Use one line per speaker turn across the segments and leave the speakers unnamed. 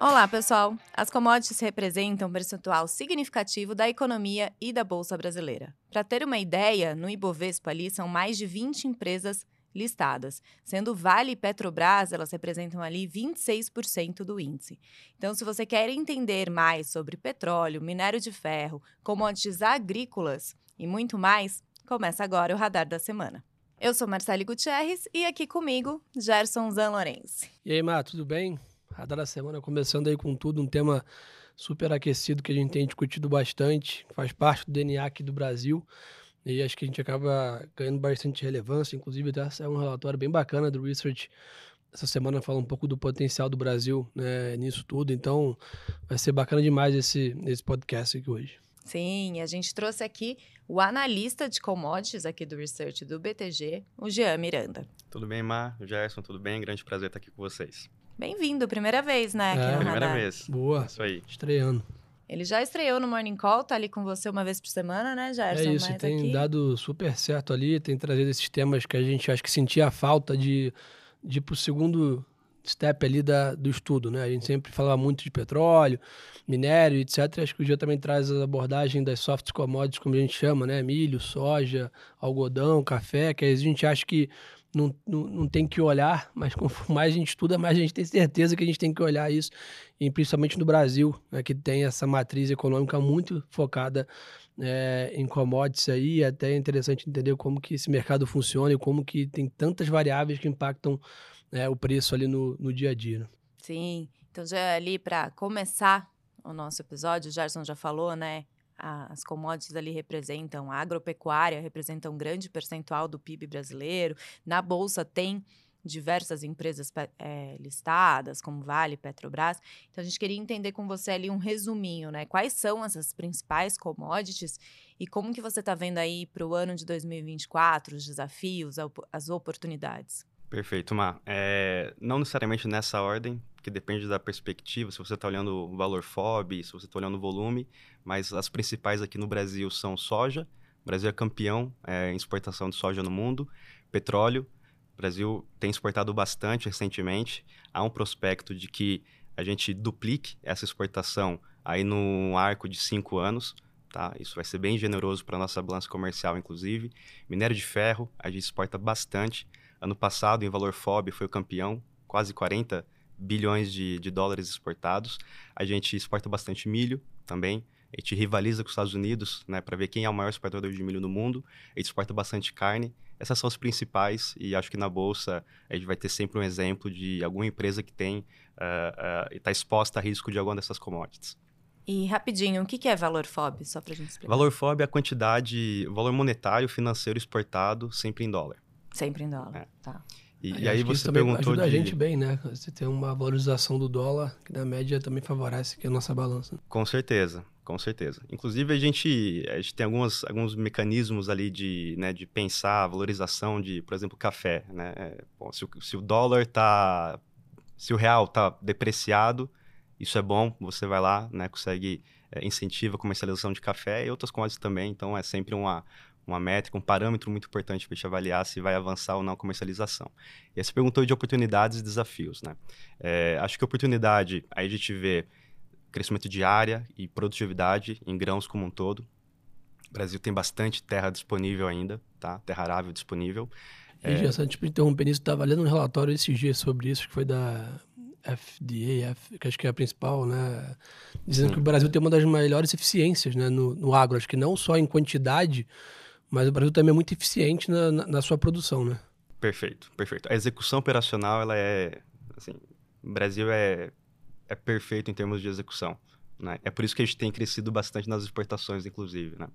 Olá, pessoal. As commodities representam um percentual significativo da economia e da bolsa brasileira. Para ter uma ideia, no Ibovespa ali são mais de 20 empresas listadas, sendo Vale e Petrobras, elas representam ali 26% do índice. Então, se você quer entender mais sobre petróleo, minério de ferro, commodities agrícolas e muito mais, começa agora o Radar da Semana. Eu sou Marcele Gutierrez e aqui comigo, Gerson Zanlorense.
E aí, Má, tudo bem? Radar da semana começando aí com tudo, um tema super aquecido que a gente tem discutido bastante, faz parte do DNA aqui do Brasil. E acho que a gente acaba ganhando bastante relevância. Inclusive, até é um relatório bem bacana do Research. Essa semana fala um pouco do potencial do Brasil né, nisso tudo. Então, vai ser bacana demais esse, esse podcast aqui hoje.
Sim, a gente trouxe aqui o analista de commodities aqui do Research do BTG, o Jean Miranda.
Tudo bem, Mar? Gerson, tudo bem? Grande prazer estar aqui com vocês.
Bem-vindo, primeira vez, né? Aqui
É.
no
Primeira
Radar.
vez.
Boa.
Isso aí.
Estreando.
Ele já estreou no Morning Call, tá ali com você uma vez por semana, né, Gerson?
É isso, e
Mas
tem
aqui...
dado super certo ali, tem trazido esses temas que a gente acho que sentia falta de, de ir pro segundo step ali da, do estudo, né? A gente sempre falava muito de petróleo, minério, etc. Acho que o dia também traz a abordagem das soft commodities, como a gente chama, né? Milho, soja, algodão, café, que a gente acha que não, não, não tem que olhar, mas quanto mais a gente estuda, mais a gente tem certeza que a gente tem que olhar isso, e principalmente no Brasil, né, que tem essa matriz econômica muito focada é, em commodities aí, é até interessante entender como que esse mercado funciona e como que tem tantas variáveis que impactam né, o preço ali no, no dia a dia. né?
Sim, então já ali para começar o nosso episódio, o Gerson já falou, né? As commodities ali representam, a agropecuária representa um grande percentual do PIB brasileiro. Na Bolsa tem diversas empresas eh, listadas, como Vale, Petrobras. Então, a gente queria entender com você ali um resuminho, né? Quais são essas principais commodities e como que você está vendo aí para o ano de 2024, os desafios, as oportunidades?
Perfeito, Mar. É, não necessariamente nessa ordem, porque depende da perspectiva, se você está olhando o valor FOB, se você está olhando o volume, mas as principais aqui no Brasil são soja. O Brasil é campeão é, em exportação de soja no mundo. Petróleo. O Brasil tem exportado bastante recentemente. Há um prospecto de que a gente duplique essa exportação aí num arco de cinco anos. Tá? Isso vai ser bem generoso para a nossa balança comercial, inclusive. Minério de ferro, a gente exporta bastante. Ano passado, em valor FOB, foi o campeão, quase 40 bilhões de, de dólares exportados. A gente exporta bastante milho também. A gente rivaliza com os Estados Unidos, né, para ver quem é o maior exportador de milho no mundo. A gente exporta bastante carne. Essas são as principais e acho que na bolsa a gente vai ter sempre um exemplo de alguma empresa que tem ah, ah, e está exposta a risco de alguma dessas commodities.
E rapidinho, o que que é valor FOB? Só para a gente explicar.
Valor FOB é a quantidade, o valor monetário financeiro exportado sempre em dólar.
Sempre em dólar.
É.
Tá.
E,
Aí
e aí
que
você
também
perguntou
ajuda
de...
a gente bem, né? Você tem uma valorização do dólar, que na média também favorece aqui a nossa balança.
Com certeza, com certeza. Inclusive, a gente, a gente tem algumas, alguns mecanismos ali de, né, de pensar a valorização de, por exemplo, café. Né? É, bom, se, o, se o dólar tá. Se o real tá depreciado, isso é bom, você vai lá, né, consegue é, incentiva a comercialização de café e outras commodities também. Então, é sempre uma, uma métrica, um parâmetro muito importante para a gente avaliar se vai avançar ou não a comercialização. E aí você perguntou de oportunidades e desafios, né? É, acho que oportunidade, aí a gente vê crescimento de área e produtividade em grãos como um todo. O Brasil tem bastante terra disponível ainda, tá? Terra arável disponível.
E, é... só tipo, interrompendo isso, estava lendo um relatório esses dias sobre isso, que foi da FDA, que acho que é a principal, né? Dizendo
Sim.
que o Brasil tem uma das melhores eficiências né, no, no agro. Acho que não só em quantidade, mas o Brasil também é muito eficiente na, na, na sua produção, né?
Perfeito, perfeito. A execução operacional, ela é, assim, o Brasil é, é perfeito em termos de execução, né? É por isso que a gente tem crescido bastante nas exportações, inclusive, né?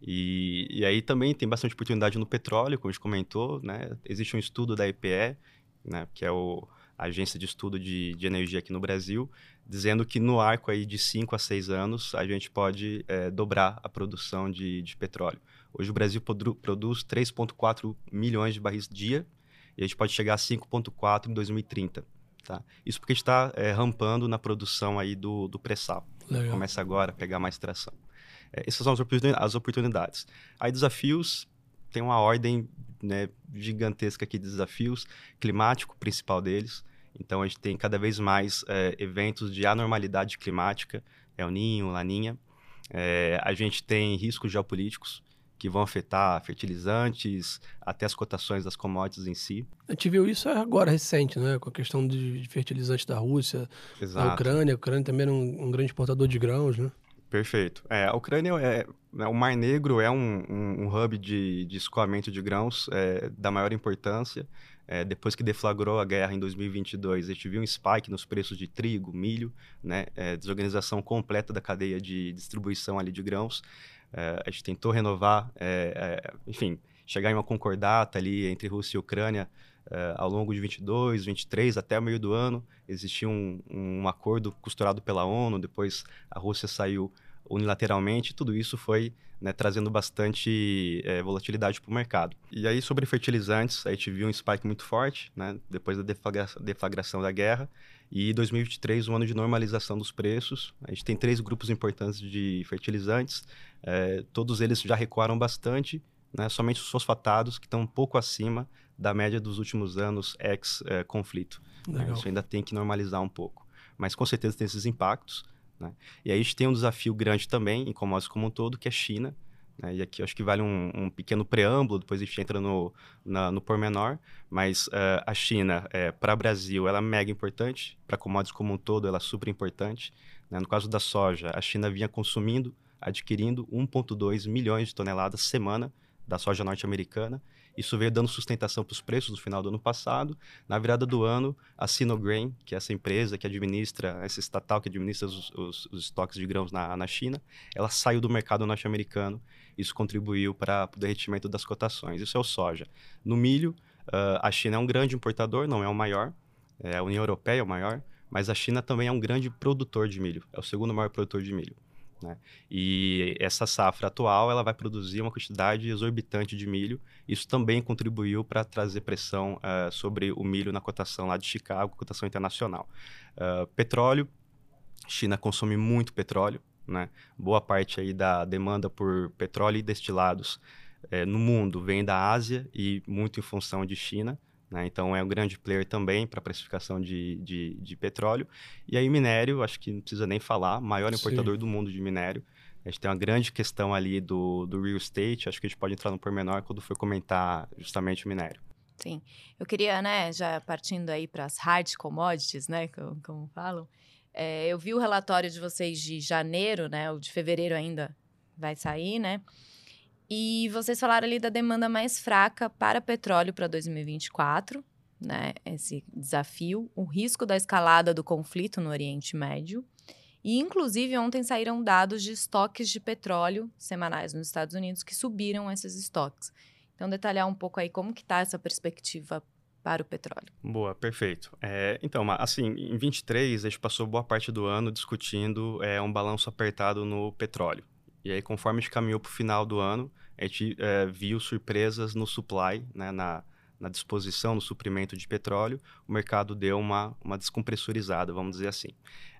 E, e aí também tem bastante oportunidade no petróleo, como a gente comentou, né? Existe um estudo da EPE, né? Que é o, a agência de estudo de, de energia aqui no Brasil, dizendo que no arco aí de 5 a 6 anos a gente pode é, dobrar a produção de, de petróleo. Hoje o Brasil produ produz 3,4 milhões de barris dia e a gente pode chegar a 5,4 em 2030. Tá? Isso porque a gente está é, rampando na produção aí do, do pré-sal. Começa agora a pegar mais tração. É, essas são as oportunidades. Aí desafios, tem uma ordem né, gigantesca aqui de desafios. Climático, principal deles. Então, a gente tem cada vez mais é, eventos de anormalidade climática, El Ninho, Laninha. É, a gente tem riscos geopolíticos que vão afetar fertilizantes, até as cotações das commodities em si.
A gente viu isso agora, recente, né? com a questão de fertilizantes da Rússia, Exato. da Ucrânia. A Ucrânia também era um, um grande exportador de grãos, né?
Perfeito. É, a Ucrânia é, é, o Mar Negro é um, um, um hub de, de, escoamento de grãos é, da maior importância. É, depois que deflagrou a guerra em 2022, a gente viu um spike nos preços de trigo, milho, né, é, desorganização completa da cadeia de distribuição ali de grãos. É, a gente tentou renovar, é, é, enfim, chegar em uma concordata ali entre Rússia e Ucrânia é, ao longo de 22, 23, até o meio do ano. Existia um, um acordo costurado pela ONU, depois a Rússia saiu unilateralmente, tudo isso foi né, trazendo bastante é, volatilidade para o mercado. E aí, sobre fertilizantes, a gente viu um spike muito forte, né, depois da deflagração da guerra, e 2023, um ano de normalização dos preços. A gente tem três grupos importantes de fertilizantes, é, todos eles já recuaram bastante, né, somente os fosfatados, que estão um pouco acima da média dos últimos anos ex-conflito. É, Isso ainda tem que normalizar um pouco. Mas com certeza tem esses impactos. Né? E aí a gente tem um desafio grande também, em commodities como um todo, que é China. Né? E aqui acho que vale um, um, pequeno preâmbulo, depois a gente entra no, na, no pormenor. Mas uh, a China, é, para o Brasil, ela é mega importante. Para commodities como um todo, ela é super importante. Né? No caso da soja, a China vinha consumindo, adquirindo 1,2 milhões de toneladas semana da soja norte-americana. Isso veio dando sustentação para os preços no final do ano passado. Na virada do ano, a Sinograin, que é essa empresa que administra, essa estatal que administra os, os, os estoques de grãos na, na China, ela saiu do mercado norte-americano. Isso contribuiu para o derretimento das cotações. Isso é o soja. No milho, uh, a China é um grande importador, não é o maior. É, a União Europeia é o maior, mas a China também é um grande produtor de milho. É o segundo maior produtor de milho. Né? E essa safra atual ela vai produzir uma quantidade exorbitante de milho. Isso também contribuiu para trazer pressão uh, sobre o milho na cotação lá de Chicago, cotação internacional. Uh, petróleo, China consome muito petróleo, né? Boa parte aí da demanda por petróleo e destilados eh, no mundo vem da Ásia e muito em função de China. Né? Então é um grande player também para precificação de, de, de, petróleo. E aí minério, acho que não precisa nem falar, maior importador Sim. do mundo de minério. A gente tem uma grande questão ali do, do real estate, acho que a gente pode entrar no pormenor quando for comentar justamente o minério.
Sim, eu queria, né, já partindo aí para as hard commodities, né, como, como falam, é, eu vi o relatório de vocês de janeiro, né, o de fevereiro ainda vai sair, né, e vocês falaram ali da demanda mais fraca para petróleo para 2024, né? Esse desafio, o risco da escalada do conflito no Oriente Médio. E, inclusive, ontem saíram dados de estoques de petróleo semanais nos Estados Unidos que subiram esses estoques. Então, detalhar um pouco aí como que está essa perspectiva para o petróleo.
Boa, perfeito. É, então, assim, em 23, a gente passou boa parte do ano discutindo é, um balanço apertado no petróleo. E aí, conforme a gente caminhou para o final do ano, a gente é, viu surpresas no supply, né, na, na disposição, no suprimento de petróleo, o mercado deu uma, uma descompressurizada, vamos dizer assim.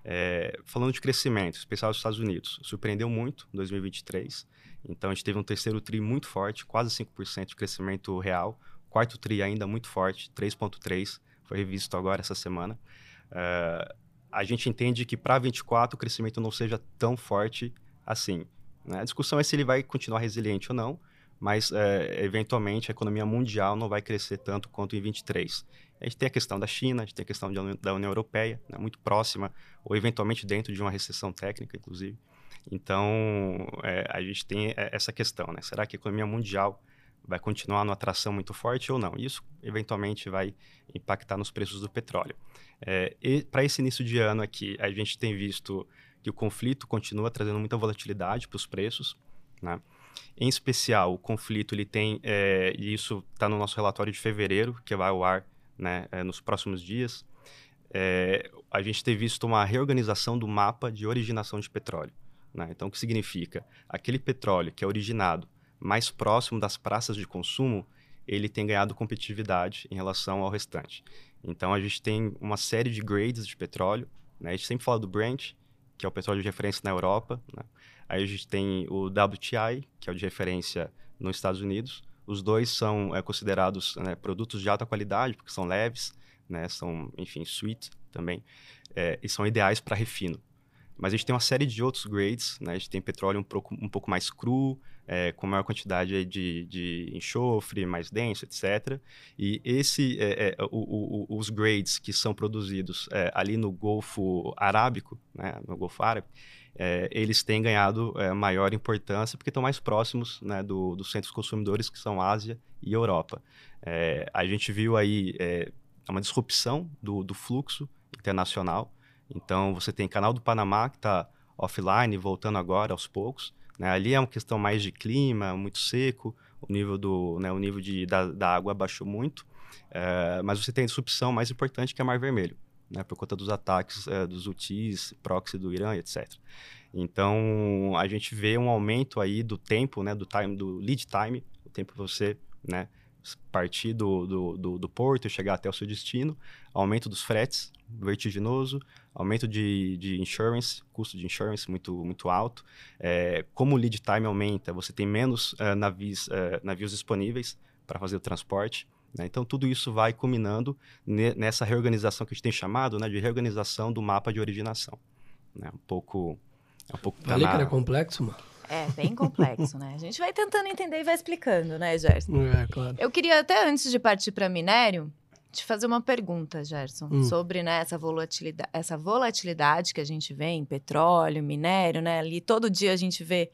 É, falando de crescimento, especial dos Estados Unidos, surpreendeu muito em 2023. Então, a gente teve um terceiro TRI muito forte, quase 5% de crescimento real. Quarto TRI ainda muito forte, 3,3%, foi revisto agora essa semana. Uh, a gente entende que para 24 o crescimento não seja tão forte assim. Né? A discussão é se ele vai continuar resiliente ou não, mas é, eventualmente a economia mundial não vai crescer tanto quanto em 23. A gente tem a questão da China, a gente tem a questão da União Europeia, né, muito próxima, ou eventualmente dentro de uma recessão técnica, inclusive. Então, é, a gente tem essa questão, né? Será que a economia mundial vai continuar numa atração muito forte ou não? Isso, eventualmente, vai impactar nos preços do petróleo. É, Para esse início de ano aqui, a gente tem visto que o conflito continua trazendo muita volatilidade para os preços, né? Em especial, o conflito ele tem, é, e isso está no nosso relatório de fevereiro, que vai ao ar né, é, nos próximos dias, é, a gente tem visto uma reorganização do mapa de originação de petróleo. Né? Então, o que significa? Aquele petróleo que é originado mais próximo das praças de consumo, ele tem ganhado competitividade em relação ao restante. Então, a gente tem uma série de grades de petróleo. Né? A gente sempre fala do Brent, que é o petróleo de referência na Europa. Né? Aí a gente tem o WTI, que é o de referência nos Estados Unidos. Os dois são é, considerados né, produtos de alta qualidade, porque são leves, né? São, enfim, sweet também, é, e são ideais para refino. Mas a gente tem uma série de outros grades, né? A gente tem petróleo um pouco, um pouco mais cru, é, com maior quantidade de, de enxofre, mais denso, etc. E esse, é, é, o, o, os grades que são produzidos é, ali no Golfo Arábico, né? no Golfo Árabe, é, eles têm ganhado é, maior importância porque estão mais próximos né, do, dos centros consumidores, que são Ásia e Europa. a gente viu aí uma disrupção do, do fluxo internacional, então, você tem Canal do Panamá, que está offline, voltando agora aos poucos. Né? Ali é uma questão mais de clima, muito seco, o nível, do, né, o nível de, da, da água baixou muito. É, mas você tem a disrupção mais importante, que é Mar Vermelho, né? por conta dos ataques é, dos UTIs, proxy do Irã, etc. Então, a gente vê um aumento aí do tempo, né, do time, do lead time, o tempo para você né, partir do, do, do, do porto e chegar até o seu destino, aumento dos fretes vertiginoso, aumento de, de insurance, custo de insurance muito, muito alto. É, como o lead time aumenta, você tem menos uh, navios, uh, navios disponíveis para fazer o transporte. Né? Então, tudo isso vai culminando nessa reorganização que a gente tem chamado né, de reorganização do mapa de originação. Né? Um pouco... É um pouco
Falei na... que era complexo, mano.
É, bem complexo, né? A gente vai tentando entender e vai explicando, né, Gerson?
É, claro.
Eu queria até antes de partir para minério, te fazer uma pergunta, Gerson, hum. sobre né, essa, volatilidade, essa volatilidade que a gente vê em petróleo, minério, né? Ali todo dia a gente vê,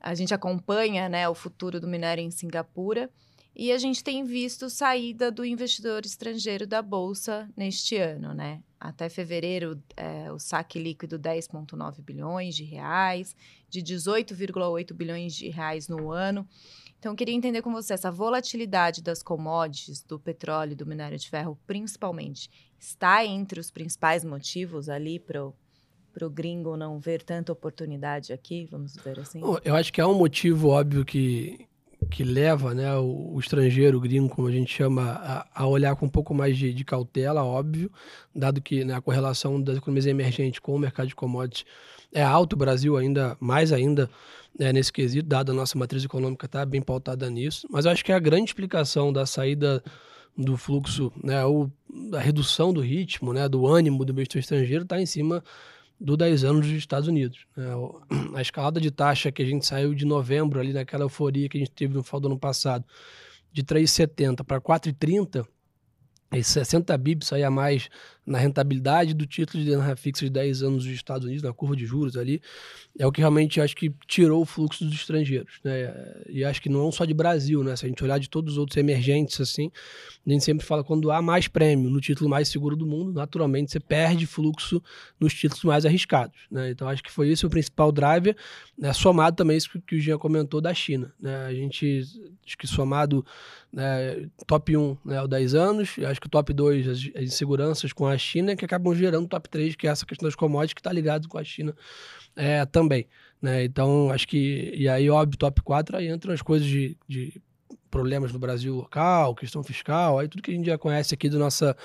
a gente acompanha né, o futuro do minério em Singapura e a gente tem visto saída do investidor estrangeiro da Bolsa neste ano, né? Até fevereiro, é, o saque líquido 10,9 bilhões de reais, de 18,8 bilhões de reais no ano. Então, eu queria entender com você essa volatilidade das commodities, do petróleo do minério de ferro, principalmente, está entre os principais motivos ali para o gringo não ver tanta oportunidade aqui, vamos dizer assim?
Eu acho que é um motivo óbvio que, que leva né, o, o estrangeiro, o gringo, como a gente chama, a, a olhar com um pouco mais de, de cautela, óbvio, dado que né, a correlação das economias emergentes com o mercado de commodities é alto, o Brasil ainda, mais ainda, né, nesse quesito, dada a nossa matriz econômica está bem pautada nisso. Mas eu acho que a grande explicação da saída do fluxo, né, ou da redução do ritmo, né, do ânimo do investidor estrangeiro está em cima do 10 anos dos Estados Unidos. Né? A escalada de taxa que a gente saiu de novembro, ali naquela euforia que a gente teve no final do ano passado, de 3,70 para 4,30, e 60 bips aí a mais na rentabilidade do título de renda fixa de 10 anos dos Estados Unidos, na curva de juros ali, é o que realmente acho que tirou o fluxo dos estrangeiros, né? E acho que não só de Brasil, né? Se a gente olhar de todos os outros emergentes, assim, a gente sempre fala quando há mais prêmio no título mais seguro do mundo, naturalmente você perde fluxo nos títulos mais arriscados, né? Então acho que foi esse o principal driver, né? somado também isso que o Jean comentou da China, né? A gente, acho que somado né, top 1 né, o 10 anos, acho que o top 2 as, as inseguranças com a China, que acabam gerando top 3, que é essa questão das commodities, que está ligado com a China é, também. Né? Então, acho que. E aí, óbvio, top 4, aí entram as coisas de, de problemas no Brasil local, questão fiscal, aí tudo que a gente já conhece aqui do nossa,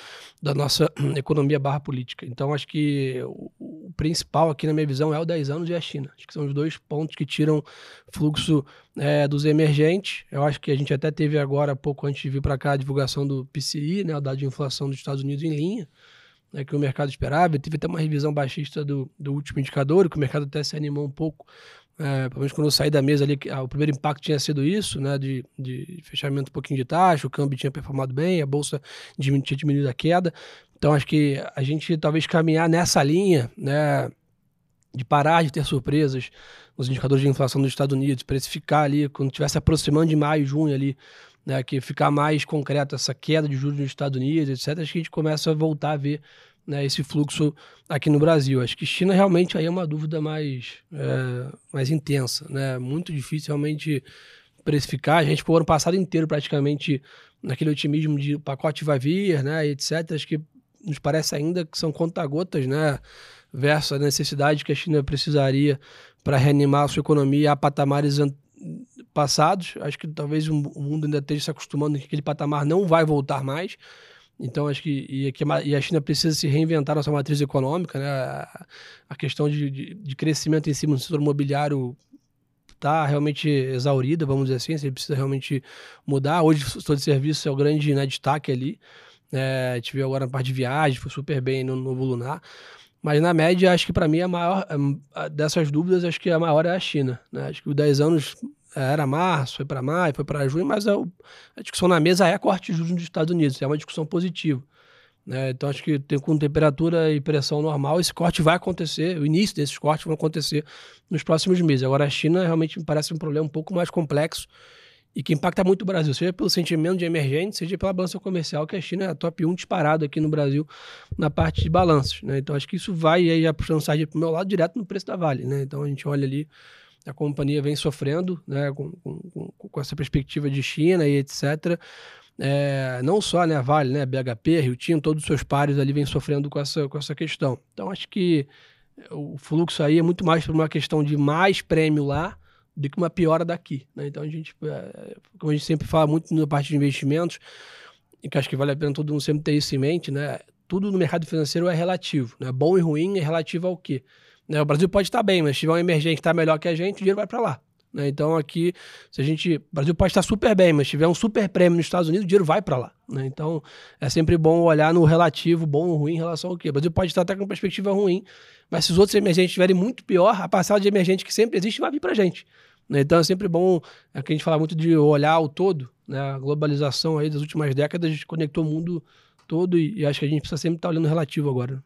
da nossa economia barra política. Então, acho que o, o, principal aqui na minha visão é o 10 anos e a China. Acho que são os dois pontos que tiram fluxo é, dos emergentes. Eu acho que a gente até teve agora, pouco antes de vir para cá, a divulgação do PCI, né, o dado de inflação dos Estados Unidos em linha, né, que o mercado esperava. Tive até uma revisão baixista do, do último indicador, que o mercado até se animou um pouco é, pelo menos quando eu saí da mesa ali, ah, o primeiro impacto tinha sido isso, né? De, de fechamento um pouquinho de taxa, o câmbio tinha performado bem, a bolsa tinha diminuído a queda. Então acho que a gente talvez caminhar nessa linha, né? De parar de ter surpresas nos indicadores de inflação dos Estados Unidos, precificar ali, quando estiver se aproximando de maio, junho ali, né? Que ficar mais concreto essa queda de juros nos Estados Unidos, etc. Acho que a gente começa a voltar a ver né, esse fluxo aqui no Brasil. Acho que China realmente aí é uma dúvida mais, é, mais intensa, né? Muito difícil realmente precificar. A gente o ano passado inteiro praticamente naquele otimismo de pacote vai vir, né, etc. Acho que nos parece ainda que são conta-gotas, né, versus a necessidade que a China precisaria para reanimar a sua economia a patamares passados. Acho que talvez o mundo ainda esteja se acostumando que aquele patamar não vai voltar mais. Então, acho que e, que e a China precisa se reinventar na sua matriz econômica, né? A, a questão de, de, de, crescimento em cima do setor imobiliário está realmente exaurida, vamos dizer assim, você precisa realmente mudar. Hoje, o setor de serviço é o grande né, destaque ali. É, viu agora na parte de viagem, foi super bem no novo lunar. Mas na média, acho que para mim a maior dessas dúvidas, acho que a maior é a China. Né? Acho que os 10 anos era março, foi para maio, foi para junho, mas a, a, discussão na mesa é corte de juros nos Estados Unidos, é uma discussão positiva. Né? Então acho que tem, com temperatura e pressão normal, esse corte vai acontecer, o início desses cortes vão acontecer nos próximos meses. Agora a China realmente me parece um problema um pouco mais complexo e que impacta muito o Brasil, seja pelo sentimento de emergente, seja pela balança comercial, que a China é a top 1 disparado aqui no Brasil na parte de balanços. Né? Então, acho que isso vai aí já puxando sardinha para o meu lado direto no preço da Vale. Né? Então, a gente olha ali, a companhia vem sofrendo né? com, com, com essa perspectiva de China e etc. É, não só né, a Vale, né, BHP, Rio Tinto, todos os seus pares ali vêm sofrendo com essa, com essa questão. Então, acho que o fluxo aí é muito mais por uma questão de mais prêmio lá do que uma piora daqui. Né? Então a gente, é, como a gente sempre fala muito na parte de investimentos, e que acho que vale a pena todo mundo sempre ter isso em mente, né? Tudo no mercado financeiro é relativo, né? Bom e ruim é relativo ao quê? Né? O Brasil pode estar bem, mas se tiver um emergente que está melhor que a gente, o dinheiro vai para lá. Né? Então aqui, se a gente, o Brasil pode estar super bem, mas se tiver um super prêmio nos Estados Unidos, o dinheiro vai para lá. Né? Então é sempre bom olhar no relativo, bom ou ruim em relação ao quê? O Brasil pode estar até com perspectiva ruim, mas se os outros emergentes estiverem muito pior, a passada de emergente que sempre existe vai vir para a gente. Né? Então é sempre bom, é que a gente fala muito de olhar o todo, né? a globalização aí das últimas décadas conectou o mundo todo e, e acho que a gente precisa sempre estar olhando relativo agora.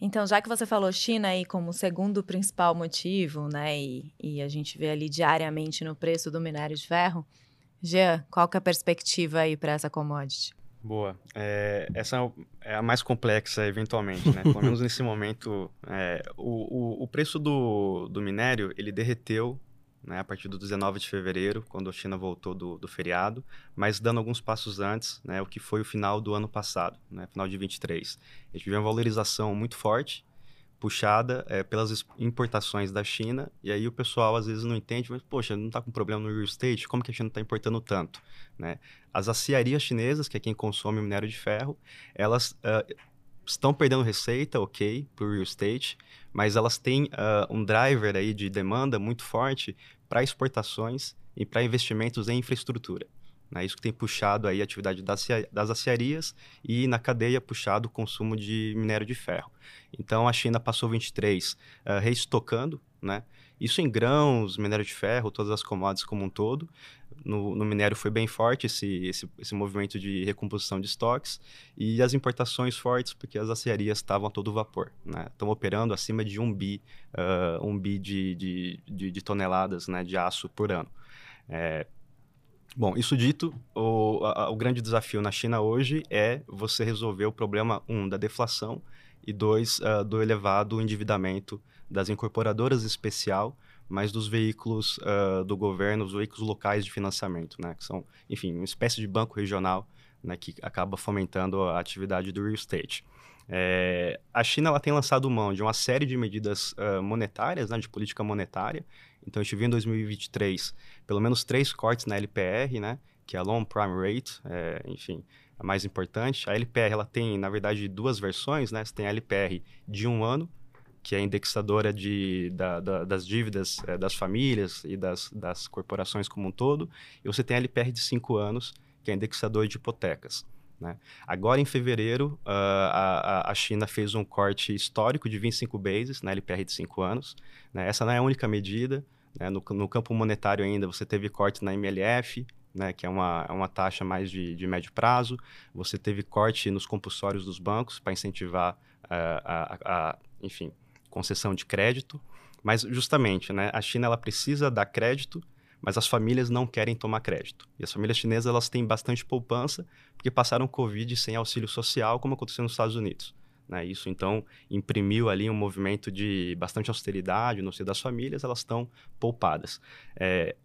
Então, já que você falou China aí como segundo principal motivo, né, e, e, a gente vê ali diariamente no preço do minério de ferro, Jean, qual que é a perspectiva aí para essa commodity?
Boa. É, essa é a mais complexa, eventualmente, né? Pelo menos nesse momento, é, o, o, o, preço do, do minério, ele derreteu né, a partir do 19 de fevereiro, quando a China voltou do, do feriado, mas dando alguns passos antes, né, o que foi o final do ano passado, né, final de 23. A gente viu uma valorização muito forte, puxada é, pelas importações da China, e aí o pessoal às vezes não entende, mas, poxa, não está com problema no real estate, como que a China está importando tanto? Né? As aciarias chinesas, que é quem consome minério de ferro, elas uh, estão perdendo receita, ok, para o real estate, mas elas têm uh, um driver aí de demanda muito forte para exportações e para investimentos em infraestrutura. Né? Isso que tem puxado aí a atividade das, das aciarias e na cadeia puxado o consumo de minério de ferro. Então a China passou 23 uh, reestocando, né? Isso em grãos, minério de ferro, todas as commodities como um todo. No, no, minério foi bem forte esse, esse, esse movimento de recomposição de estoques e as importações fortes porque as aciarias estavam a todo vapor, né? Estão operando acima de um bi, uh, um bi de, de, de, de, toneladas né, de aço por ano. É, Bom, isso dito, o, a, o grande desafio na China hoje é você resolver o problema, um, da deflação e dois, uh, do elevado endividamento das incorporadoras em especial, mas dos veículos uh, do governo, os veículos locais de financiamento, né? Que são, enfim, uma espécie de banco regional né, que acaba fomentando a atividade do real estate. É, a China ela tem lançado mão de uma série de medidas uh, monetárias, né, de política monetária. Então, gente viu em 2023 pelo menos três cortes na LPR, né, que é a Long Prime Rate, é, enfim, a mais importante. A LPR ela tem, na verdade, duas versões. Né? Você tem a LPR de um ano, que é indexadora de, da, da, das dívidas é, das famílias e das, das corporações como um todo. E você tem a LPR de cinco anos, que é indexador de hipotecas. Né? Agora, em fevereiro, uh, a, a China fez um corte histórico de 25 bases na LPR de 5 anos. Né? Essa não é a única medida. Né? No, no, campo monetário ainda, você teve corte na MLF, né? que é uma, é uma taxa mais de, de médio prazo. Você teve corte nos compulsórios dos bancos para incentivar, uh, a, a, enfim, concessão de crédito. Mas, justamente, né? a China ela precisa dar crédito mas as famílias não querem tomar crédito. E as famílias chinesas elas têm bastante poupança porque passaram Covid sem auxílio social, como aconteceu nos Estados Unidos. Né? Isso, então, imprimiu ali um movimento de bastante austeridade no seio das famílias, elas estão poupadas. É,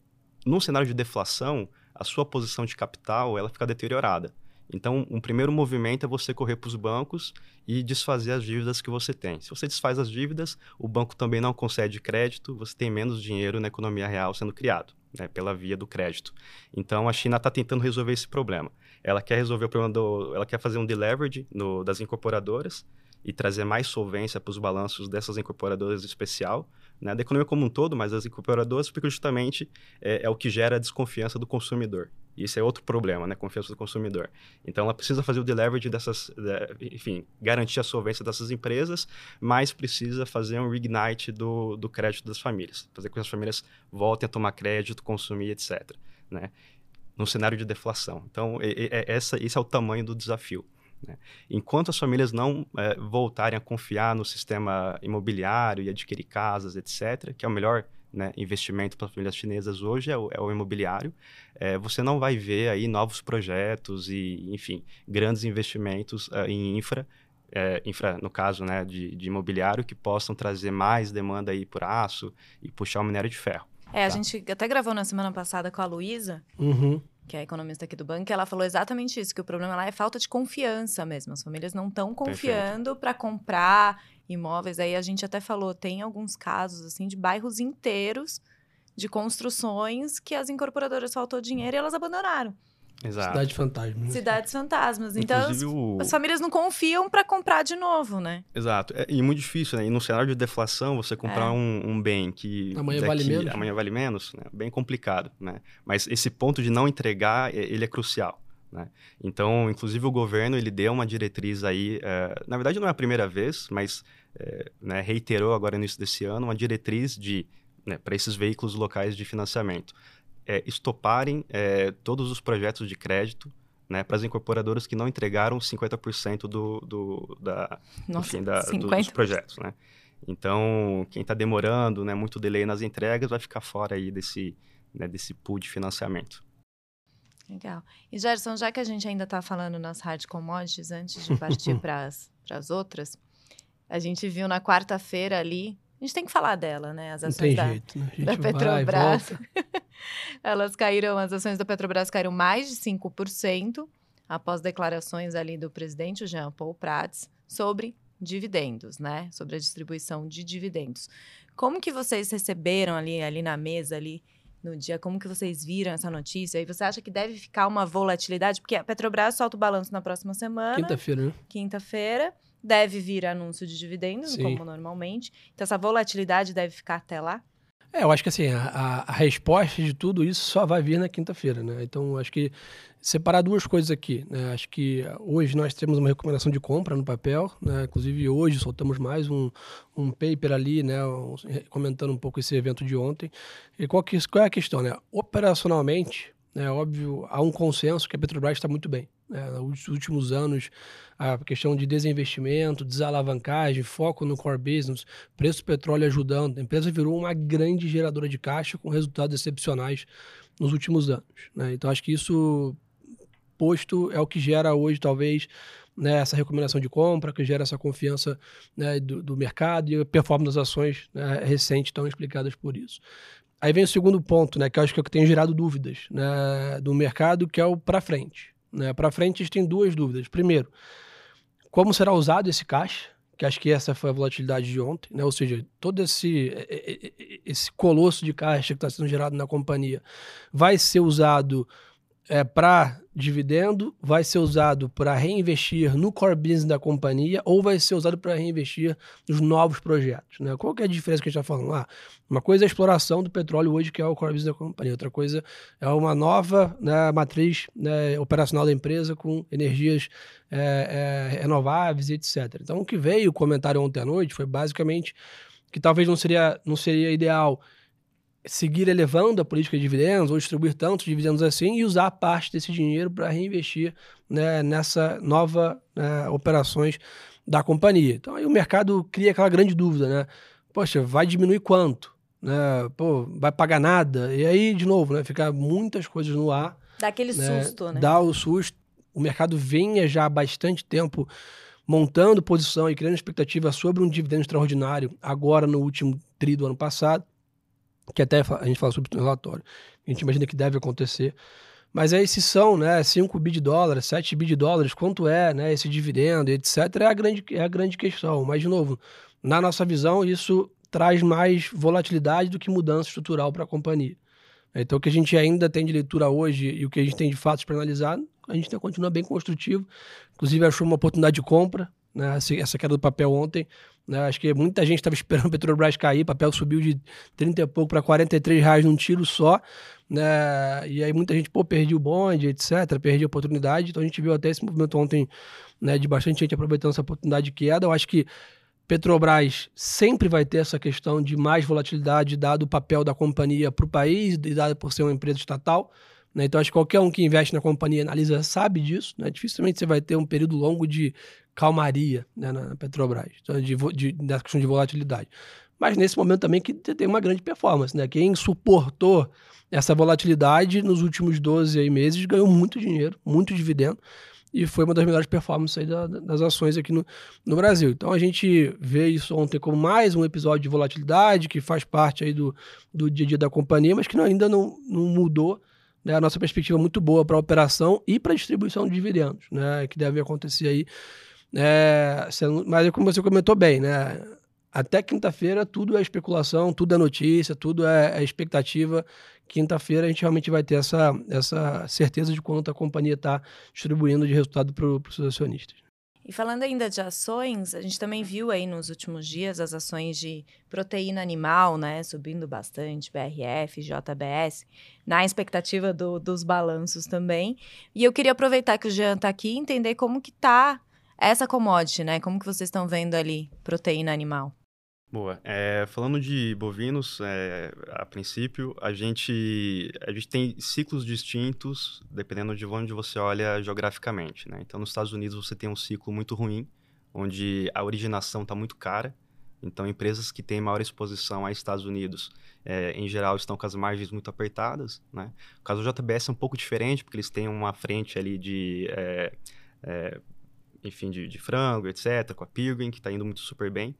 num cenário de deflação, a sua posição de capital ela fica deteriorada. Então, um primeiro movimento é você correr para os bancos e desfazer as dívidas que você tem. Se você desfaz as dívidas, o banco também não concede crédito, você tem menos dinheiro na economia real sendo criado né, pela via do crédito. Então a China está tentando resolver esse problema. Ela quer resolver o problema do, ela quer fazer um deleverage no, das incorporadoras e trazer mais solvência para os balanços dessas incorporadoras em especial, né, da economia como um todo, mas as incorporadoras, porque justamente é, é o que gera a desconfiança do consumidor. Isso é outro problema, né? Confiança do consumidor. Então, ela precisa fazer o deleverage dessas, enfim, garantir a solvência dessas empresas, mas precisa fazer um reignite do, do crédito das famílias, fazer com que as famílias voltem a tomar crédito, consumir, etc. Né? No cenário de deflação. Então, é, é, essa, esse é o tamanho do desafio. Né? Enquanto as famílias não é, voltarem a confiar no sistema imobiliário e adquirir casas, etc., que é o melhor né, investimento para as famílias chinesas hoje é o, é o imobiliário. É, você não vai ver aí novos projetos e, enfim, grandes investimentos uh, em infra, é, infra no caso né, de, de, imobiliário, que possam trazer mais demanda aí por aço e puxar o minério de ferro.
É, a tá? gente até gravou na semana passada com a Luísa. Uhum que é a economista aqui do banco, ela falou exatamente isso, que o problema lá é falta de confiança mesmo. As famílias não estão confiando para comprar imóveis. Aí a gente até falou, tem alguns casos assim de bairros inteiros de construções que as incorporadoras faltou dinheiro e elas abandonaram.
Exato. Cidade fantasma.
Cidades fantasmas. Então, as, o... as, famílias não confiam para comprar de novo, né?
Exato. É, e muito difícil, né? E no cenário de deflação, você comprar é. um, um, bem que...
Amanhã daqui, vale menos.
Amanhã vale menos, né? Bem complicado, né? Mas esse ponto de não entregar, ele é crucial. Né? Então, inclusive, o governo ele deu uma diretriz aí, é, na verdade não é a primeira vez, mas é, né, reiterou agora no início desse ano uma diretriz de né, para esses veículos locais de financiamento é, estoparem é, todos os projetos de crédito né, para as incorporadoras que não entregaram 50% do, do, da,
Nossa,
enfim, da, do, dos projetos. Né? Então, quem está demorando, né, muito delay nas entregas, vai ficar fora aí desse, né, desse pool de financiamento.
Legal. E Gerson, já que a gente ainda está falando nas hard commodities, antes de partir para as outras, a gente viu na quarta-feira ali a gente tem que falar dela, né? As ações da, jeito, né? da Petrobras. Elas caíram, as ações da Petrobras caíram mais de 5% após declarações ali do presidente Jean Paul Prats sobre dividendos, né? Sobre a distribuição de dividendos. Como que vocês receberam ali, ali na mesa ali no dia? Como que vocês viram essa notícia? E você acha que deve ficar uma volatilidade? Porque a Petrobras solta o balanço na próxima semana.
Quinta-feira, né?
Quinta-feira deve vir anúncio de dividendos, Sim. como normalmente. Então, essa volatilidade deve ficar até lá?
É, eu acho que assim, a, a resposta de tudo isso só vai vir na quinta-feira, né? Então, acho que separar duas coisas aqui, né? Acho que hoje nós temos uma recomendação de compra no papel, né? Inclusive hoje soltamos mais um, um paper ali, né? Comentando um pouco esse evento de ontem. E qual, que, qual é a questão, né? Operacionalmente, é óbvio, há um consenso que a Petrobras está muito bem. Né? Nos últimos anos, a questão de desinvestimento, desalavancagem, foco no core business, preço do petróleo ajudando. A empresa virou uma grande geradora de caixa com resultados excepcionais nos últimos anos. Né? Então, acho que isso posto é o que gera hoje, talvez, né, essa recomendação de compra, que gera essa confiança né, do, do, mercado e a performance das ações né, recentes estão explicadas por isso. Aí vem o segundo ponto, né, que eu acho que é o que tem gerado dúvidas né, do mercado, que é o para frente. Né? Para frente, a gente tem duas dúvidas. Primeiro, como será usado esse caixa? Que acho que essa foi a volatilidade de ontem, né? Ou seja, todo esse, esse colosso de caixa que está sendo gerado na companhia vai ser usado é, para dividendo, vai ser usado para reinvestir no core business da companhia ou vai ser usado para reinvestir nos novos projetos. Né? Qual que é a diferença que a gente está falando? Ah, uma coisa é a exploração do petróleo hoje, que é o core business da companhia. Outra coisa é uma nova né, matriz né, operacional da empresa com energias é, é, renováveis etc. Então, o que veio o comentário ontem à noite foi basicamente que talvez não seria, não seria ideal seguir elevando a política de dividendos ou distribuir tantos dividendos assim e usar parte desse dinheiro para reinvestir né, nessa nova né, operações da companhia. Então aí o mercado cria aquela grande dúvida, né? Poxa, vai diminuir quanto? Né? Pô, vai pagar nada? E aí, de novo, né, ficar muitas coisas no ar.
Dá aquele né? susto, né?
Dá o susto. O mercado vinha já há bastante tempo montando posição e criando expectativa sobre um dividendo extraordinário agora no último tri do ano passado que até a gente fala sobre o relatório, a gente imagina que deve acontecer. Mas aí se são né, 5 bi de dólares, 7 bi de dólares, quanto é né, esse dividendo, etc., é a, grande, é a grande questão. Mas, de novo, na nossa visão, isso traz mais volatilidade do que mudança estrutural para a companhia. Então, o que a gente ainda tem de leitura hoje e o que a gente tem de fatos para analisar, a gente continua bem construtivo. Inclusive, achou uma oportunidade de compra, né, essa queda do papel ontem, né? Acho que muita gente estava esperando o Petrobras cair, o papel subiu de 30 e pouco para 43 reais num tiro só. né? E aí muita gente, pô, perdi o bonde, etc., perdi a oportunidade. Então a gente viu até esse movimento ontem, né, de bastante gente aproveitando essa oportunidade de queda. Eu acho que Petrobras sempre vai ter essa questão de mais volatilidade, dado o papel da companhia para o país, e dado por ser uma empresa estatal. Né? Então, acho que qualquer um que investe na companhia analisa sabe disso. Né? Dificilmente você vai ter um período longo de calmaria né, na Petrobras, então, de, de, da questão de volatilidade. Mas nesse momento também que tem uma grande performance. Né? Quem suportou essa volatilidade nos últimos 12 aí meses ganhou muito dinheiro, muito dividendo e foi uma das melhores performances aí da, das ações aqui no, no Brasil. Então a gente vê isso ontem como mais um episódio de volatilidade que faz parte aí do, do dia a dia da companhia, mas que ainda não, não mudou né, a nossa perspectiva muito boa para a operação e para a distribuição de dividendos, né, que deve acontecer aí. É, mas como você comentou bem, né, até quinta-feira tudo é especulação, tudo é notícia, tudo é, é expectativa. Quinta-feira a gente realmente vai ter essa, essa certeza de quanto a companhia está distribuindo de resultado para os acionistas.
E falando ainda de ações, a gente também viu aí nos últimos dias as ações de proteína animal, né, subindo bastante, BRF, JBS, na expectativa do, dos balanços também. E eu queria aproveitar que o Jean está aqui e entender como que tá essa commodity, né? Como que vocês estão vendo ali proteína animal?
Boa. É, falando de bovinos, é, a princípio, a gente, a gente tem ciclos distintos dependendo de onde você olha geograficamente. Né? Então, nos Estados Unidos, você tem um ciclo muito ruim, onde a originação está muito cara. Então, empresas que têm maior exposição a Estados Unidos, é, em geral, estão com as margens muito apertadas. Né? O caso do JBS é um pouco diferente, porque eles têm uma frente ali de é, é, enfim, de, de, frango, etc., com a Pilgrim, que está indo muito super bem.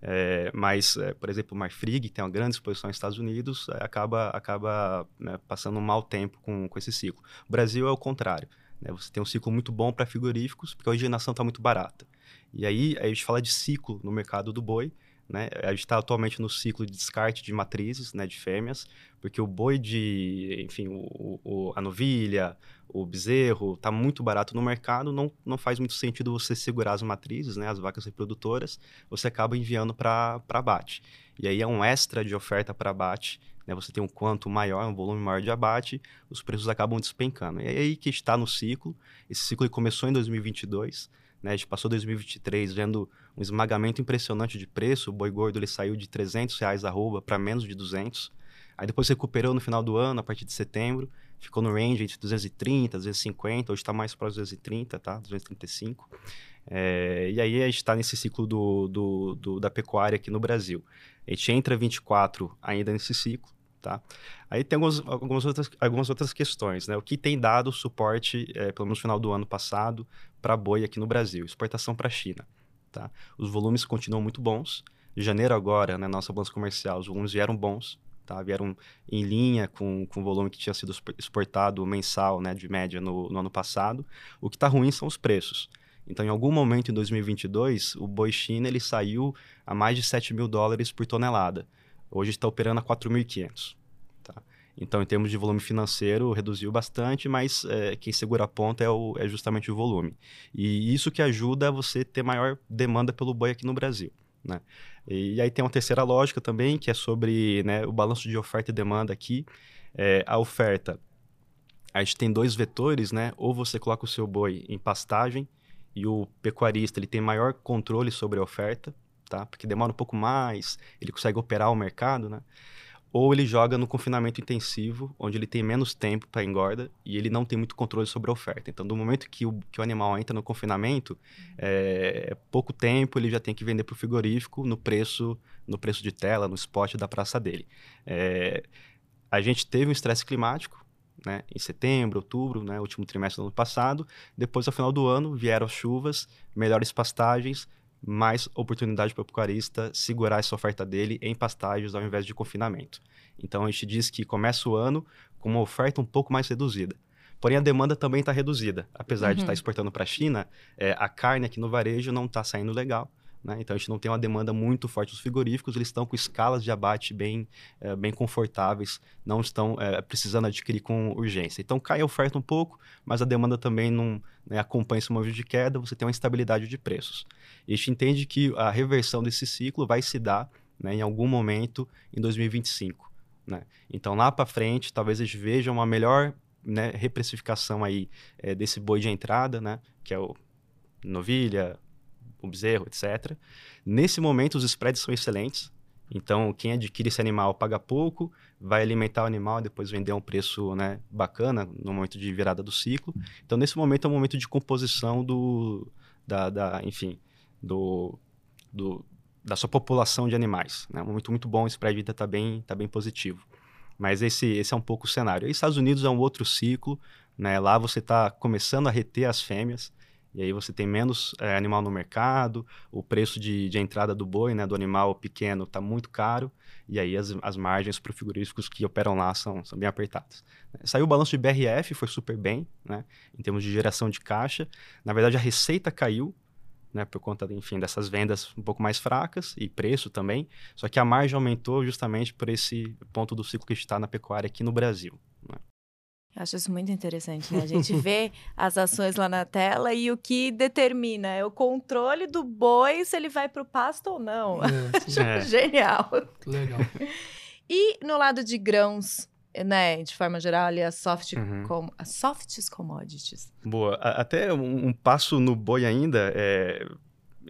É, mas, é, por exemplo, o Marfrig, que tem uma grande exposição nos Estados Unidos, é, acaba, acaba né, passando um mau tempo com, com esse ciclo. O Brasil é o contrário. Né? Você tem um ciclo muito bom para frigoríficos, porque a originação está muito barata. E aí a gente fala de ciclo no mercado do boi, né? A gente está atualmente no ciclo de descarte de matrizes, né, de fêmeas, porque o boi de, enfim, o, o, a novilha, o bezerro, está muito barato no mercado, não, não faz muito sentido você segurar as matrizes, né, as vacas reprodutoras, você acaba enviando para abate. E aí é um extra de oferta para abate, né, você tem um quanto maior, um volume maior de abate, os preços acabam despencando. E é aí que está no ciclo, esse ciclo começou em 2022, né? A gente passou 2023 vendo um esmagamento impressionante de preço. O boi gordo ele saiu de 300 reais arroba para menos de 200. Aí depois recuperou no final do ano, a partir de setembro. Ficou no range entre 230, 250. Hoje está mais para 230, tá? 235. É, e aí a gente está nesse ciclo do, do, do, da pecuária aqui no Brasil. A gente entra 24 ainda nesse ciclo. Tá? Aí tem algumas, algumas, outras, algumas outras questões, né? O que tem dado suporte, é, pelo menos no final do ano passado, para boi aqui no Brasil? Exportação para a China, tá? Os volumes continuam muito bons. Em janeiro agora, na né, nossa balança comercial, os volumes vieram bons, tá? Vieram em linha com, com o volume que tinha sido exportado mensal, né, de média no, no ano passado. O que está ruim são os preços. Então, em algum momento em 2022, o boi China ele saiu a mais de 7 mil dólares por tonelada. Hoje está operando a 4.500. Tá? Então, em termos de volume financeiro, reduziu bastante, mas é, quem segura a ponta é, o, é, justamente o volume. E isso que ajuda você ter maior demanda pelo boi aqui no Brasil. Né? E aí tem uma terceira lógica também, que é sobre né, o balanço de oferta e demanda aqui. É, a oferta, a gente tem dois vetores, né? Ou você coloca o seu boi em pastagem e o pecuarista ele tem maior controle sobre a oferta, tá? Porque demora um pouco mais, ele consegue operar o mercado, né? Ou ele joga no confinamento intensivo, onde ele tem menos tempo para engorda e ele não tem muito controle sobre a oferta. Então, do momento que o, que o animal entra no confinamento, é, é pouco tempo, ele já tem que vender para o frigorífico no preço, no preço de tela, no spot da praça dele. É, a gente teve um estresse climático, né, em setembro, outubro, né, último trimestre do ano passado. Depois, ao final do ano, vieram as chuvas, melhores pastagens, mais oportunidade para o pecuarista segurar essa oferta dele em pastagens ao invés de confinamento. Então a gente diz que começa o ano com uma oferta um pouco mais reduzida. Porém, a demanda também está reduzida. Apesar uhum. de estar tá exportando para a China, é, a carne aqui no varejo não está saindo legal. Né? Então a gente não tem uma demanda muito forte dos frigoríficos, eles estão com escalas de abate bem, é, bem confortáveis, não estão é, precisando adquirir com urgência. Então cai a oferta um pouco, mas a demanda também não né, acompanha esse movimento de queda, você tem uma estabilidade de preços. E a gente entende que a reversão desse ciclo vai se dar né, em algum momento em 2025. Né? Então, lá para frente, talvez eles vejam uma melhor né, reprecificação aí é, desse boi de entrada, né, que é o novilha, o bezerro, etc. Nesse momento, os spreads são excelentes. Então, quem adquire esse animal paga pouco, vai alimentar o animal, depois vender a um preço né, bacana no momento de virada do ciclo. Então, nesse momento é um momento de composição do, da, da enfim, do, do, da sua população de animais. Né? Um momento muito bom, o spread está bem, tá bem positivo. Mas esse, esse é um pouco o cenário. E Estados Unidos é um outro ciclo. Né? Lá você está começando a reter as fêmeas. E aí você tem menos é, animal no mercado, o preço de, de entrada do boi, né, do animal pequeno, está muito caro, e aí as, as margens para frigoríficos que operam lá são, são bem apertadas. Saiu o balanço de BRF, foi super bem, né, em termos de geração de caixa. Na verdade, a receita caiu, né, por conta, enfim, dessas vendas um pouco mais fracas e preço também. Só que a margem aumentou justamente por esse ponto do ciclo que está na pecuária aqui no Brasil.
Acho isso muito interessante, né? A gente vê as ações lá na tela e o que determina é o controle do boi se ele vai para o pasto ou não. É, é. Genial.
Legal.
E no lado de grãos, né, de forma geral, ali as soft uhum. com, as softs commodities.
Boa. Até um, um passo no boi ainda, é,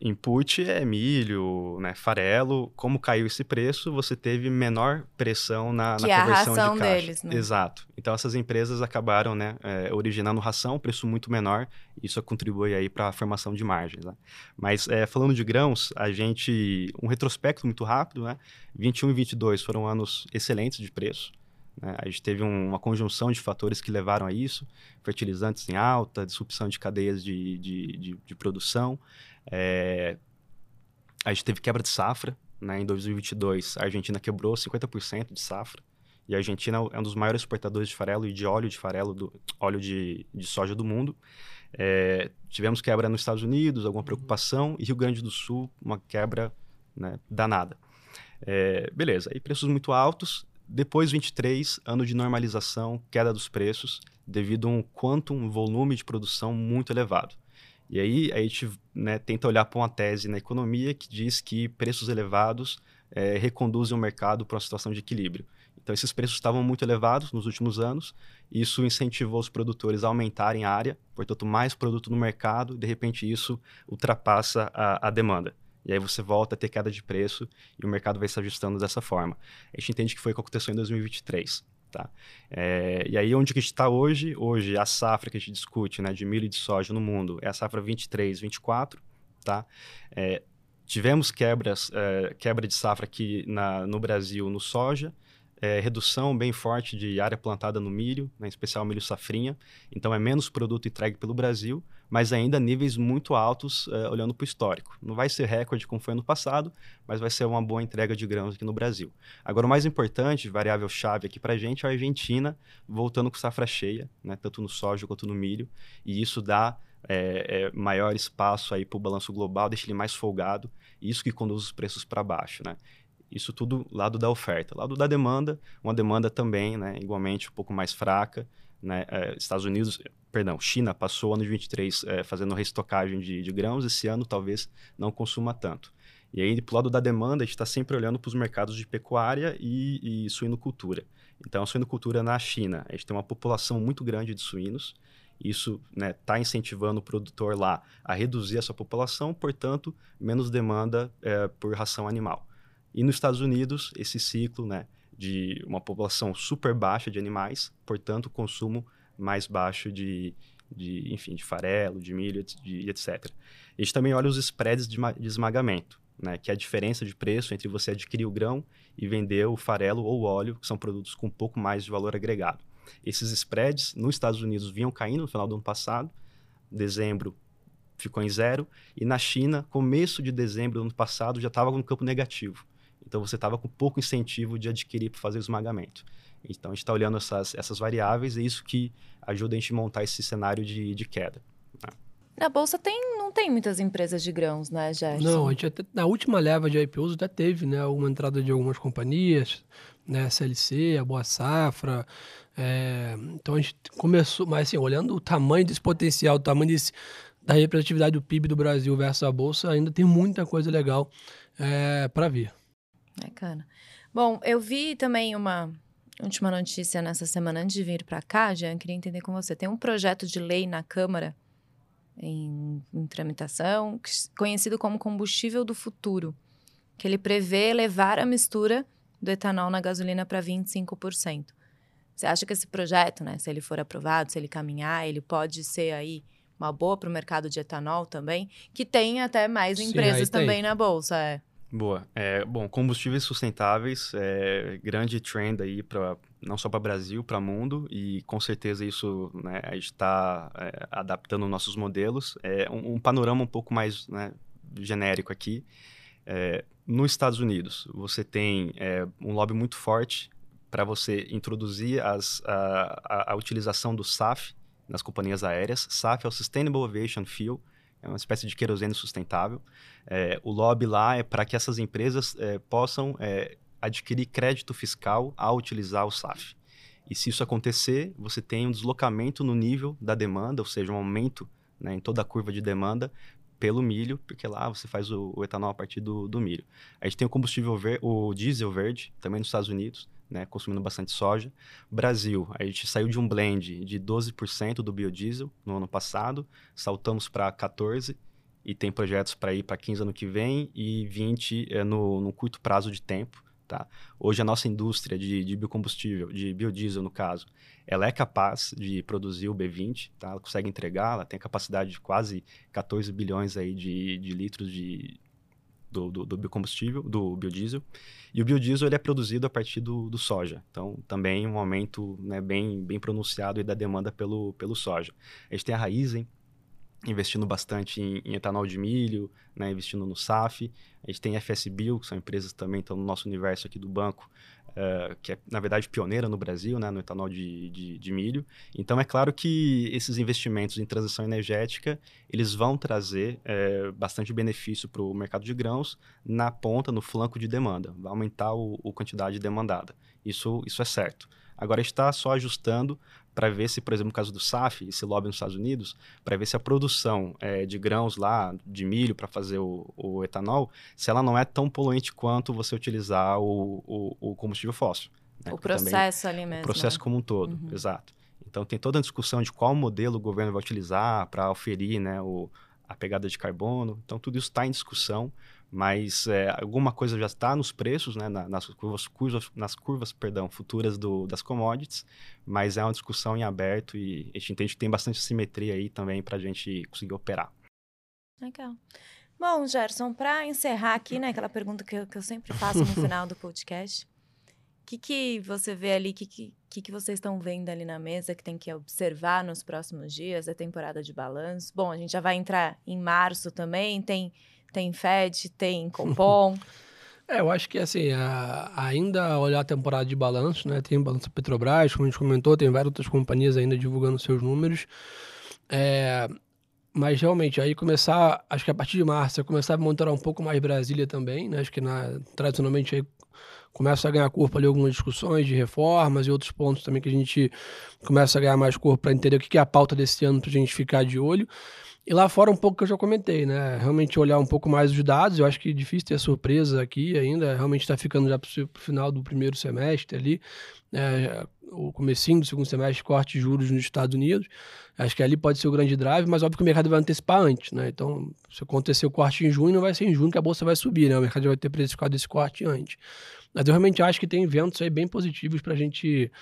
input é milho, né, farelo. Como caiu esse preço, você teve menor pressão na,
que
na
é
conversão
a ração
de caixa.
deles, né?
Exato. Então essas empresas acabaram, né, é, originando ração, preço muito menor. Isso contribui aí para a formação de margens. Né? Mas é, falando de grãos, a gente um retrospecto muito rápido, né? 21 e 22 foram anos excelentes de preço. Né? A gente teve um, uma conjunção de fatores que levaram a isso: fertilizantes em alta, disrupção de cadeias de, de, de, de produção. É... A gente teve quebra de safra. Né? Em 2022, a Argentina quebrou 50% de safra. E a Argentina é um dos maiores exportadores de farelo e de óleo de farelo, do, óleo de, de soja do mundo. É, tivemos quebra nos Estados Unidos, alguma preocupação, e Rio Grande do Sul, uma quebra né, danada. É, beleza, e preços muito altos, depois 23, ano de normalização, queda dos preços, devido a um quantum, um volume de produção muito elevado. E aí a gente né, tenta olhar para uma tese na economia que diz que preços elevados é, reconduzem o mercado para uma situação de equilíbrio. Então esses preços estavam muito elevados nos últimos anos, e isso incentivou os produtores a aumentarem a área, portanto mais produto no mercado, e de repente isso ultrapassa a, a demanda. E aí você volta a ter queda de preço e o mercado vai se ajustando dessa forma. A gente entende que foi o que aconteceu em 2023. Tá? É, e aí, onde que a gente está hoje? Hoje, a safra que a gente discute né, de milho e de soja no mundo é a safra 23, 24. Tá? É, tivemos quebras, é, quebra de safra aqui na, no Brasil no soja, é, redução bem forte de área plantada no milho, né, em especial milho safrinha. Então, é menos produto entregue pelo Brasil, mas ainda níveis muito altos é, olhando para o histórico. Não vai ser recorde como foi ano passado, mas vai ser uma boa entrega de grãos aqui no Brasil. Agora, o mais importante, variável chave aqui para a gente, é a Argentina voltando com safra cheia, né, tanto no soja quanto no milho, e isso dá é, é, maior espaço aí para o balanço global, deixa ele mais folgado, isso que conduz os preços para baixo, né? Isso tudo lado da oferta. Lado da demanda, uma demanda também, né, igualmente um pouco mais fraca. Né? Estados Unidos, perdão, China passou o ano de 23 é, fazendo restocagem de, de, grãos, esse ano talvez não consuma tanto. E aí, do lado da demanda, a gente está sempre olhando para os mercados de pecuária e, e suinocultura. Então, a suinocultura na China, a gente tem uma população muito grande de suínos, isso está né, tá incentivando o produtor lá a reduzir essa população, portanto, menos demanda é, por ração animal. E nos Estados Unidos, esse ciclo né, de uma população super baixa de animais, portanto, consumo mais baixo de, de enfim, de farelo, de milho, de, etc. A gente também olha os spreads de, de esmagamento, né, que é a diferença de preço entre você adquirir o grão e vender o farelo ou o óleo, que são produtos com um pouco mais de valor agregado. Esses spreads nos Estados Unidos vinham caindo no final do ano passado, dezembro ficou em zero, e na China, começo de dezembro do ano passado, já estava no campo negativo. Então você estava com pouco incentivo de adquirir para fazer o esmagamento. Então a gente está olhando essas, essas variáveis e é isso que ajuda a gente a montar esse cenário de, de queda. Né?
Na bolsa tem, não tem muitas empresas de grãos, né, Gerson?
Não, a gente até, na última leva de IPOs até teve, né, uma entrada de algumas companhias, né, CLC, a Boa Safra. É, então a gente começou, mas assim, olhando o tamanho desse potencial, o tamanho desse, da representatividade do PIB do Brasil versus a bolsa, ainda tem muita coisa legal é, para vir.
Bacana. Bom, eu vi também uma, Última notícia nessa semana, antes de vir para cá, Jean, queria entender com você. Tem um projeto de lei na Câmara em, em tramitação, conhecido como combustível do futuro, que ele prevê elevar a mistura do etanol na gasolina para 25%. Você acha que esse projeto, né, se ele for aprovado, se ele caminhar, ele pode ser aí uma boa para o mercado de etanol também, que tem até mais empresas Sim, também na bolsa, é.
Boa. É, bom, combustíveis sustentáveis é grande trend aí para não só para Brasil, para mundo e com certeza isso né, a gente está é, adaptando nossos modelos. É um, um, panorama um pouco mais né, genérico aqui. É, nos Estados Unidos, você tem é, um lobby muito forte para você introduzir as, a, a, a utilização do SAF nas companhias aéreas. SAF é o Sustainable Aviation Fuel é uma espécie de querosene sustentável. É, o lobby lá é para que essas empresas é, possam é, adquirir crédito fiscal ao utilizar o SAF. E se isso acontecer, você tem um deslocamento no nível da demanda, ou seja, um aumento né, em toda a curva de demanda pelo milho, porque lá você faz o, o etanol a partir do, do, milho. A gente tem o combustível o diesel verde, também nos Estados Unidos, né, consumindo bastante soja. Brasil, a gente saiu de um blend de 12% do biodiesel no ano passado, saltamos para 14% e tem projetos para ir para 15 ano que vem e 20 é, no, no curto prazo de tempo. Tá? Hoje a nossa indústria de, de biocombustível, de biodiesel no caso, ela é capaz de produzir o B20, tá? ela consegue entregar, ela tem a capacidade de quase 14 bilhões aí de, de litros de, do, do, do, biocombustível, do biodiesel. E o biodiesel ele é produzido a partir do, do soja. Então, também um aumento né, bem, bem pronunciado da demanda pelo, pelo soja. A gente tem a Raizen, investindo bastante em, em, etanol de milho, né, investindo no SAF. A gente tem a FS Bio, que são empresas também estão no nosso universo aqui do banco, uh, que é, na verdade, pioneira no Brasil, né, no etanol de, de, de, milho. Então, é claro que esses investimentos em transição energética, eles vão trazer uh, bastante benefício para o mercado de grãos na ponta, no flanco de demanda. Vai aumentar a quantidade demandada. Isso, isso é certo. Agora, está só ajustando para ver se, por exemplo, no caso do SAF, esse lobby nos Estados Unidos, para ver se a produção é, de grãos lá, de milho para fazer o, o, etanol, se ela não é tão poluente quanto você utilizar o, o, o combustível fóssil.
Né? O processo ali mesmo.
O processo
né?
como um todo, uhum. exato. Então tem toda a discussão de qual modelo o governo vai utilizar para oferir né, o, a pegada de carbono. Então tudo isso está em discussão mas é, alguma coisa já está nos preços, né, nas curvas, curvas, nas curvas perdão, futuras do, das commodities, mas é uma discussão em aberto e a gente entende que tem bastante simetria aí também para a gente conseguir operar.
Legal. Bom, Gerson, para encerrar aqui, né, aquela pergunta que eu, que eu sempre faço no final do podcast, o que, que você vê ali, o que, que, que vocês estão vendo ali na mesa que tem que observar nos próximos dias, a temporada de balanço? Bom, a gente já vai entrar em março também, tem tem FED, tem Compom.
É, eu acho que assim, a, ainda olhar a temporada de balanço, né? Tem balanço Petrobras, como a gente comentou, tem várias outras companhias ainda divulgando seus números. É, mas realmente, aí começar, acho que a partir de março, começar a monitorar um pouco mais Brasília também, né? Acho que na, tradicionalmente aí começa a ganhar corpo ali algumas discussões de reformas e outros pontos também que a gente começa a ganhar mais corpo para entender o que é a pauta desse ano para a gente ficar de olho. E lá fora um pouco que eu já comentei, né? Realmente olhar um pouco mais os dados, eu acho que é difícil ter surpresa aqui ainda, realmente está ficando já para o final do primeiro semestre ali, é, o comecinho do segundo semestre, corte de juros nos Estados Unidos, acho que ali pode ser o grande drive, mas óbvio que o mercado vai antecipar antes, né? Então, se acontecer o corte em junho, não vai ser em junho que a bolsa vai subir, né? O mercado já vai ter precificado esse corte antes. Mas eu realmente acho que tem eventos aí bem positivos para a gente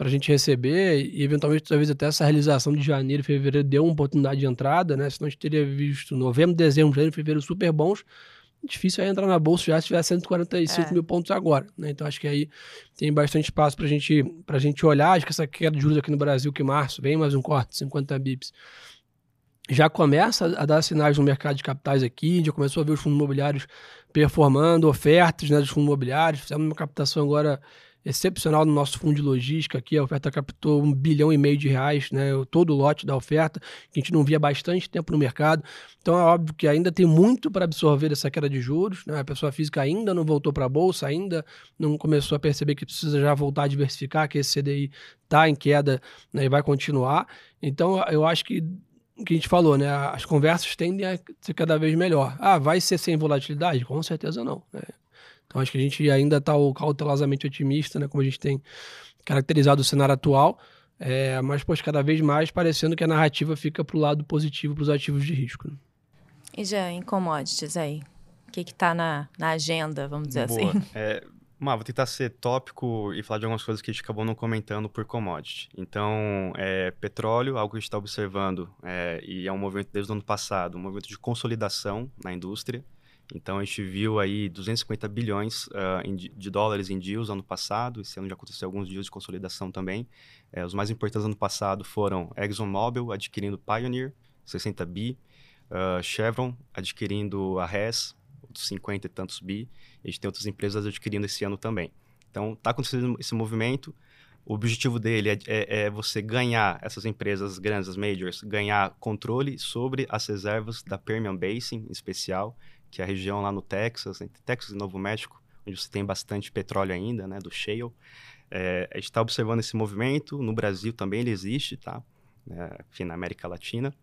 para a gente receber e eventualmente talvez até essa realização de janeiro, fevereiro deu uma oportunidade de entrada, né? Senão a gente teria visto novembro, dezembro, janeiro, fevereiro super bons. Difícil é entrar na bolsa já se tiver 145 é. mil pontos agora, né? Então acho que aí tem bastante espaço para gente, a gente olhar. Acho que essa queda de juros aqui no Brasil, que março vem mais um corte, 50 bips já começa a dar sinais no mercado de capitais aqui, já começou a ver os fundos imobiliários performando, ofertas né, dos fundos imobiliários. Fizemos uma captação agora excepcional no nosso fundo de logística aqui. A oferta captou um bilhão e meio de reais, né? Todo o lote da oferta, que a gente não via bastante tempo no mercado. Então é óbvio que ainda tem muito para absorver essa queda de juros. Né? A pessoa física ainda não voltou para a bolsa, ainda não começou a perceber que precisa já voltar a diversificar, que esse CDI está em queda né? e vai continuar. Então eu acho que que a gente falou, né? As conversas tendem a ser cada vez melhor. Ah, vai ser sem volatilidade? Com certeza não. Né? Então acho que a gente ainda está cautelosamente otimista, né? Como a gente tem caracterizado o cenário atual, é, mas pois, cada vez mais parecendo que a narrativa fica para o lado positivo para os ativos de risco. Né?
E já em commodities aí? O que está na, na agenda, vamos dizer
Boa.
assim?
É, Má, vou tentar ser tópico e falar de algumas coisas que a gente acabou não comentando por commodity. Então, é, petróleo, algo que a gente está observando, é, e é um movimento desde o ano passado, um movimento de consolidação na indústria. Então, a gente viu aí 250 bilhões uh, de dólares em deals ano passado. Esse ano já aconteceu alguns deals de consolidação também. É, os mais importantes ano passado foram ExxonMobil adquirindo Pioneer, 60 bi. Uh, Chevron adquirindo a Hess, 50 e tantos bi. A gente tem outras empresas adquirindo esse ano também. Então, está acontecendo esse movimento. O objetivo dele é, é, é, você ganhar essas empresas grandes, as majors, ganhar controle sobre as reservas da Permian Basin, em especial, que é a região lá no Texas, entre Texas e Novo México, onde você tem bastante petróleo ainda, né, do shale. É, a gente está observando esse movimento. No Brasil também ele existe, tá? É, enfim, na América Latina.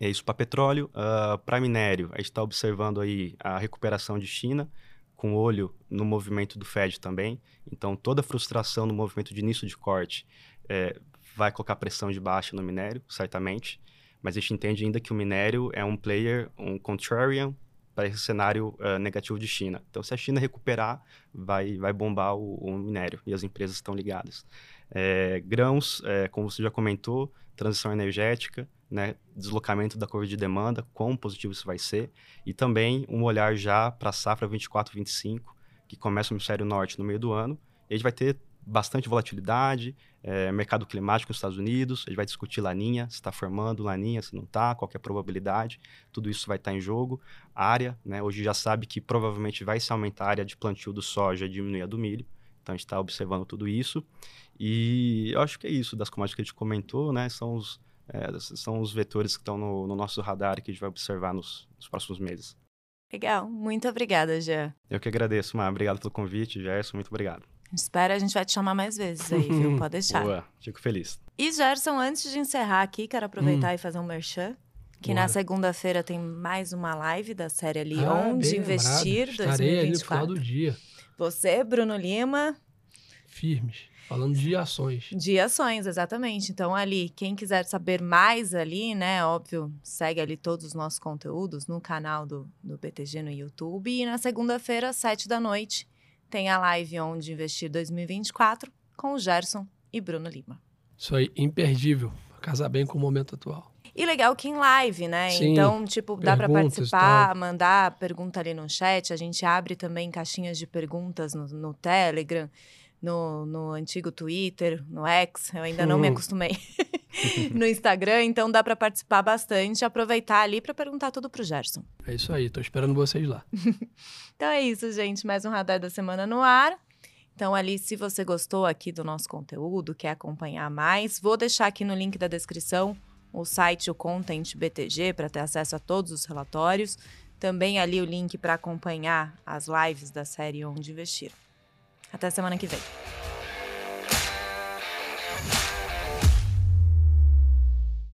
É isso para petróleo. Uh, para minério, a gente está observando aí a recuperação de China, com olho no movimento do Fed também. Então, toda a frustração no movimento de início de corte é, vai colocar pressão de baixa no minério, certamente. Mas a gente entende ainda que o minério é um player, um contrarian para esse cenário uh, negativo de China. Então, se a China recuperar, vai, vai bombar o, o minério e as empresas estão ligadas. É, grãos, é, como você já comentou, transição energética, né, deslocamento da curva de demanda, quão positivo isso vai ser, e também um olhar já para a safra 24-25, que começa no hemisfério norte no meio do ano, e a gente vai ter bastante volatilidade, é, mercado climático nos Estados Unidos, a gente vai discutir laninha, se está formando laninha, se não está, qual é a probabilidade, tudo isso vai estar tá em jogo. A área, né, hoje já sabe que provavelmente vai se aumentar a área de plantio do soja e diminuir a do milho, então a gente está observando tudo isso. E eu acho que é isso das commodities que a gente comentou, né, são os é, são os vetores que estão no, no, nosso radar que a gente vai observar nos, nos próximos meses.
Legal, muito obrigada, Jean.
Eu que agradeço, Mar. Obrigado pelo convite, Gerson, muito obrigado.
Espera, a gente vai te chamar mais vezes aí, viu? Pode deixar.
Boa, fico feliz.
E Gerson, antes de encerrar aqui, quero aproveitar hum. e fazer um merchan. Que Boa. na segunda-feira tem mais uma live da série ali, ah, Onde Investir
lembrado. Estarei 2024. ali no final do dia.
Você, Bruno Lima.
Firmes. Falando de ações.
De ações, exatamente. Então, ali, quem quiser saber mais ali, né? Óbvio, segue ali todos os nossos conteúdos no canal do, do BTG no YouTube. E na segunda-feira, sete da noite, tem a live Onde Investir 2024 com o Gerson e Bruno Lima.
Isso aí, imperdível. Casar bem com o momento atual.
E legal que em live, né? Sim, então, tipo, dá para participar, mandar pergunta ali no chat. A gente abre também caixinhas de perguntas no, no Telegram no, no antigo Twitter, no X, eu ainda não me acostumei, no Instagram, então dá para participar bastante, aproveitar ali para perguntar tudo pro Gerson.
É isso aí, tô esperando vocês lá.
então é isso, gente, mais um Radar da Semana no ar. Então, ali, se você gostou aqui do nosso conteúdo, quer acompanhar mais, vou deixar aqui no link da descrição o site, o Content BTG, para ter acesso a todos os relatórios. Também ali o link para acompanhar as lives da série Onde Investir. Até semana que vem.